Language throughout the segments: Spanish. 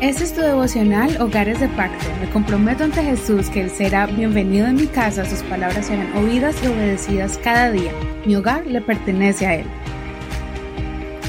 Este es tu devocional Hogares de Pacto. Me comprometo ante Jesús que Él será bienvenido en mi casa, sus palabras serán oídas y obedecidas cada día. Mi hogar le pertenece a Él.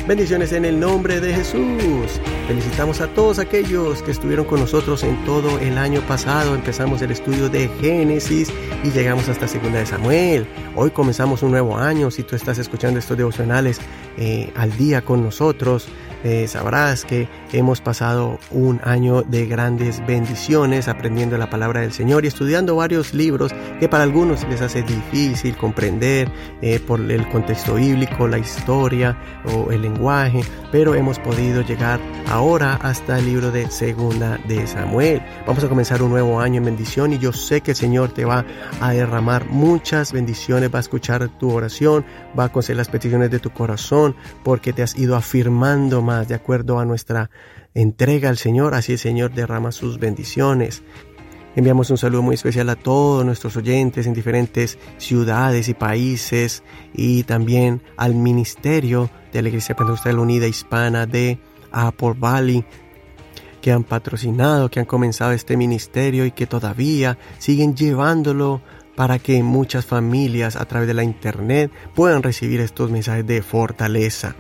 Bendiciones en el nombre de Jesús. Felicitamos a todos aquellos que estuvieron con nosotros en todo el año pasado. Empezamos el estudio de Génesis y llegamos hasta Segunda de Samuel. Hoy comenzamos un nuevo año. Si tú estás escuchando estos devocionales eh, al día con nosotros, eh, sabrás que hemos pasado un año de grandes bendiciones aprendiendo la palabra del Señor y estudiando varios libros que para algunos les hace difícil comprender eh, por el contexto bíblico, la historia o el lenguaje, pero hemos podido llegar ahora hasta el libro de Segunda de Samuel. Vamos a comenzar un nuevo año en bendición y yo sé que el Señor te va a derramar muchas bendiciones, va a escuchar tu oración, va a conceder las peticiones de tu corazón porque te has ido afirmando más de acuerdo a nuestra entrega al Señor, así el Señor derrama sus bendiciones. Enviamos un saludo muy especial a todos nuestros oyentes en diferentes ciudades y países y también al ministerio de la Iglesia Pentecostal Unida Hispana de Apple Valley que han patrocinado, que han comenzado este ministerio y que todavía siguen llevándolo para que muchas familias a través de la internet puedan recibir estos mensajes de fortaleza.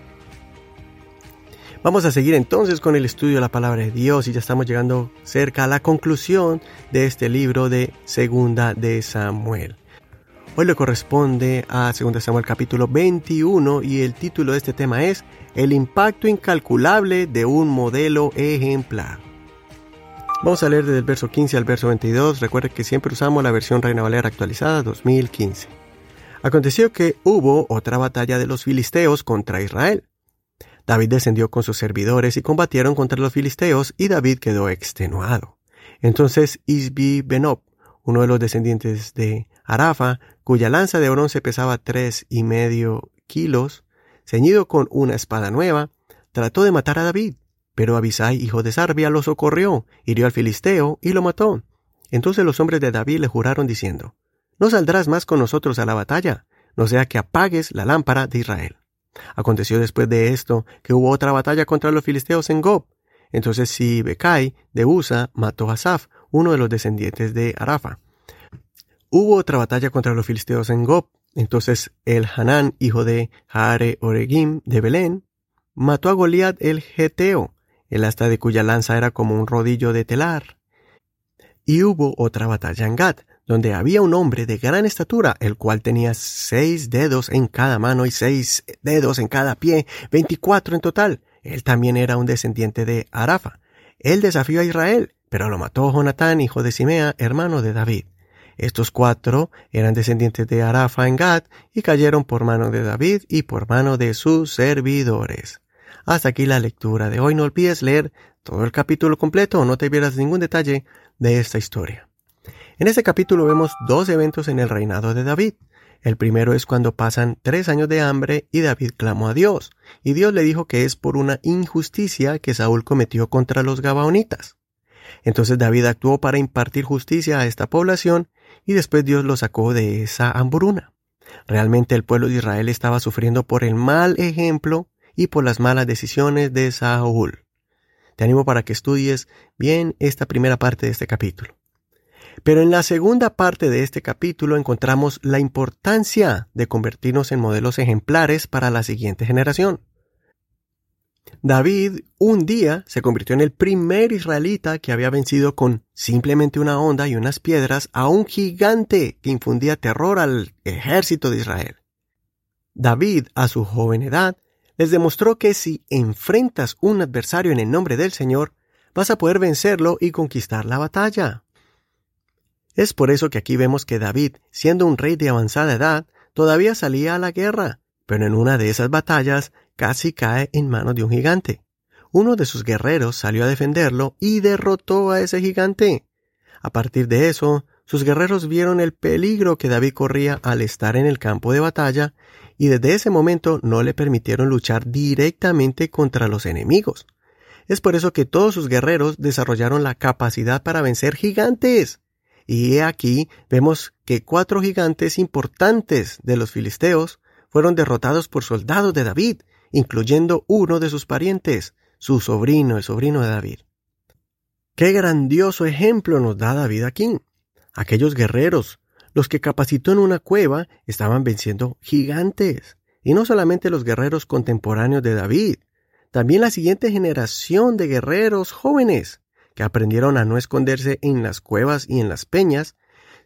Vamos a seguir entonces con el estudio de la palabra de Dios y ya estamos llegando cerca a la conclusión de este libro de Segunda de Samuel. Hoy le corresponde a Segunda Samuel capítulo 21 y el título de este tema es El impacto incalculable de un modelo ejemplar. Vamos a leer desde el verso 15 al verso 22. Recuerde que siempre usamos la versión Reina Valera actualizada 2015. Aconteció que hubo otra batalla de los filisteos contra Israel. David descendió con sus servidores y combatieron contra los filisteos y David quedó extenuado. Entonces Isbi Benob, uno de los descendientes de Arafa, cuya lanza de bronce pesaba tres y medio kilos, ceñido con una espada nueva, trató de matar a David, pero Abisai, hijo de Sarbia, lo socorrió, hirió al filisteo y lo mató. Entonces los hombres de David le juraron diciendo, No saldrás más con nosotros a la batalla, no sea que apagues la lámpara de Israel. Aconteció después de esto que hubo otra batalla contra los filisteos en Gob. Entonces Sibecai de Usa mató a Saf, uno de los descendientes de Arafa. Hubo otra batalla contra los filisteos en Gob. Entonces el Hanán, hijo de Jaare Oregim de Belén, mató a Goliat el Geteo, el asta de cuya lanza era como un rodillo de telar. Y hubo otra batalla en Gad, donde había un hombre de gran estatura, el cual tenía seis dedos en cada mano y seis dedos en cada pie, veinticuatro en total. Él también era un descendiente de Arafa. Él desafió a Israel, pero lo mató Jonatán, hijo de Simea, hermano de David. Estos cuatro eran descendientes de Arafa en Gad y cayeron por mano de David y por mano de sus servidores. Hasta aquí la lectura de hoy. No olvides leer todo el capítulo completo o no te pierdas ningún detalle de esta historia. En este capítulo vemos dos eventos en el reinado de David. El primero es cuando pasan tres años de hambre y David clamó a Dios, y Dios le dijo que es por una injusticia que Saúl cometió contra los Gabaonitas. Entonces David actuó para impartir justicia a esta población y después Dios lo sacó de esa hambruna. Realmente el pueblo de Israel estaba sufriendo por el mal ejemplo y por las malas decisiones de Saúl. Te animo para que estudies bien esta primera parte de este capítulo. Pero en la segunda parte de este capítulo encontramos la importancia de convertirnos en modelos ejemplares para la siguiente generación. David un día se convirtió en el primer israelita que había vencido con simplemente una onda y unas piedras a un gigante que infundía terror al ejército de Israel. David, a su joven edad, les demostró que si enfrentas un adversario en el nombre del Señor, vas a poder vencerlo y conquistar la batalla. Es por eso que aquí vemos que David, siendo un rey de avanzada edad, todavía salía a la guerra, pero en una de esas batallas casi cae en manos de un gigante. Uno de sus guerreros salió a defenderlo y derrotó a ese gigante. A partir de eso, sus guerreros vieron el peligro que David corría al estar en el campo de batalla y desde ese momento no le permitieron luchar directamente contra los enemigos. Es por eso que todos sus guerreros desarrollaron la capacidad para vencer gigantes. Y aquí vemos que cuatro gigantes importantes de los filisteos fueron derrotados por soldados de David, incluyendo uno de sus parientes, su sobrino, el sobrino de David. Qué grandioso ejemplo nos da David aquí. Aquellos guerreros, los que capacitó en una cueva, estaban venciendo gigantes. Y no solamente los guerreros contemporáneos de David, también la siguiente generación de guerreros jóvenes, que aprendieron a no esconderse en las cuevas y en las peñas,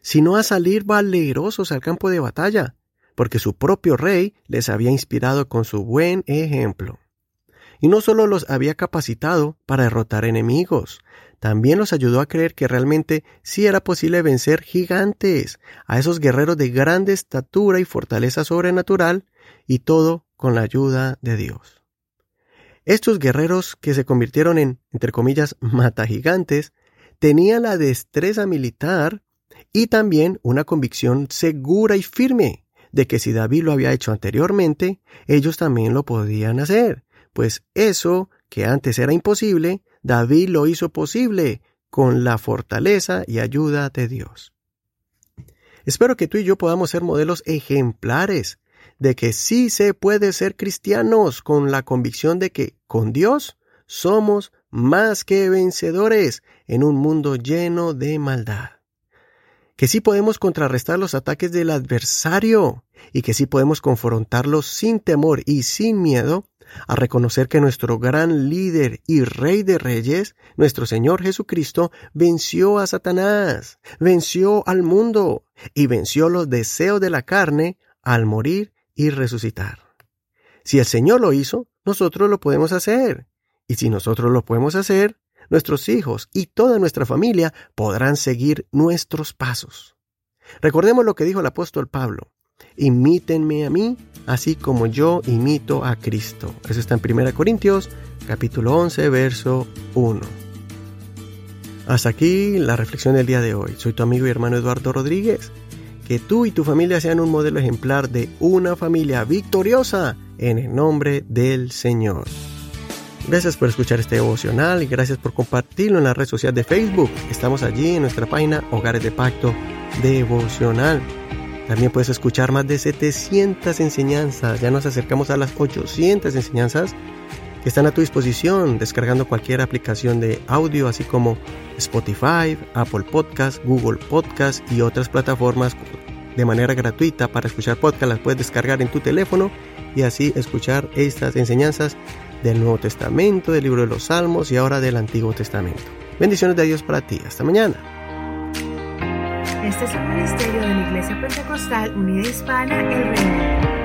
sino a salir valerosos al campo de batalla, porque su propio rey les había inspirado con su buen ejemplo. Y no solo los había capacitado para derrotar enemigos, también los ayudó a creer que realmente sí era posible vencer gigantes, a esos guerreros de grande estatura y fortaleza sobrenatural, y todo con la ayuda de Dios. Estos guerreros que se convirtieron en, entre comillas, mata gigantes, tenían la destreza militar y también una convicción segura y firme de que si David lo había hecho anteriormente, ellos también lo podían hacer, pues eso que antes era imposible, David lo hizo posible con la fortaleza y ayuda de Dios. Espero que tú y yo podamos ser modelos ejemplares de que sí se puede ser cristianos con la convicción de que con Dios somos más que vencedores en un mundo lleno de maldad. Que sí podemos contrarrestar los ataques del adversario y que sí podemos confrontarlos sin temor y sin miedo a reconocer que nuestro gran líder y rey de reyes, nuestro Señor Jesucristo, venció a Satanás, venció al mundo y venció los deseos de la carne al morir y resucitar. Si el Señor lo hizo, nosotros lo podemos hacer. Y si nosotros lo podemos hacer, nuestros hijos y toda nuestra familia podrán seguir nuestros pasos. Recordemos lo que dijo el apóstol Pablo. Imítenme a mí, así como yo imito a Cristo. Eso está en 1 Corintios, capítulo 11, verso 1. Hasta aquí la reflexión del día de hoy. Soy tu amigo y hermano Eduardo Rodríguez que tú y tu familia sean un modelo ejemplar de una familia victoriosa en el nombre del Señor. Gracias por escuchar este devocional y gracias por compartirlo en la red social de Facebook. Estamos allí en nuestra página Hogares de Pacto Devocional. También puedes escuchar más de 700 enseñanzas. Ya nos acercamos a las 800 enseñanzas están a tu disposición descargando cualquier aplicación de audio, así como Spotify, Apple Podcast, Google Podcast y otras plataformas de manera gratuita para escuchar podcast. Las puedes descargar en tu teléfono y así escuchar estas enseñanzas del Nuevo Testamento, del libro de los Salmos y ahora del Antiguo Testamento. Bendiciones de Dios para ti. Hasta mañana. Este es un ministerio de la Iglesia Pentecostal Unida Hispana El Reino.